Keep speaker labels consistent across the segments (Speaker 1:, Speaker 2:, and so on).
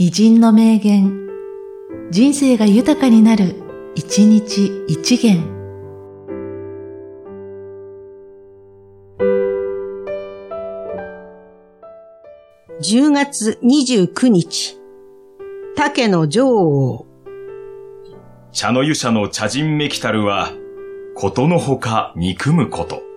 Speaker 1: 偉人の名言、人生が豊かになる、一日一元。
Speaker 2: 10月29日、竹の女王。
Speaker 3: 茶の湯者の茶人めきたるは、ことのほか憎むこと。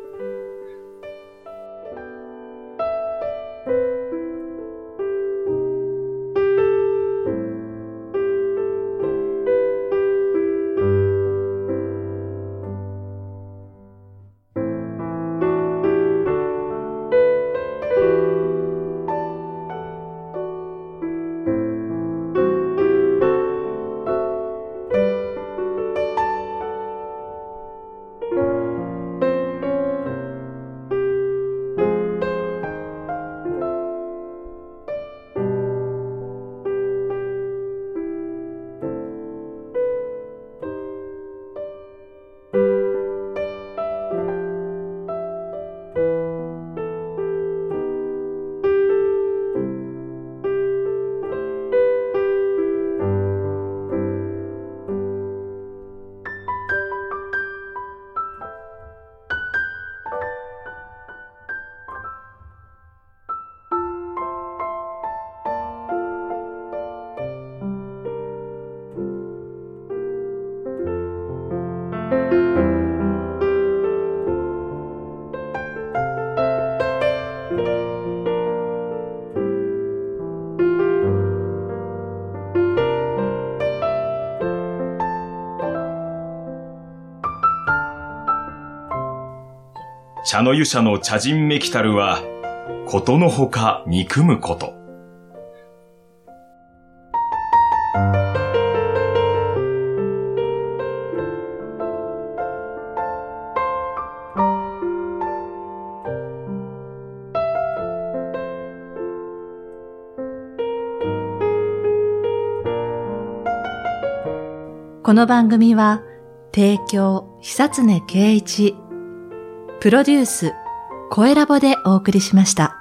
Speaker 3: 茶の湯者の茶人めきたるは、ことのほか憎むこと。
Speaker 1: この番組は、提供、久常圭一、プロデュース、声ラボでお送りしました。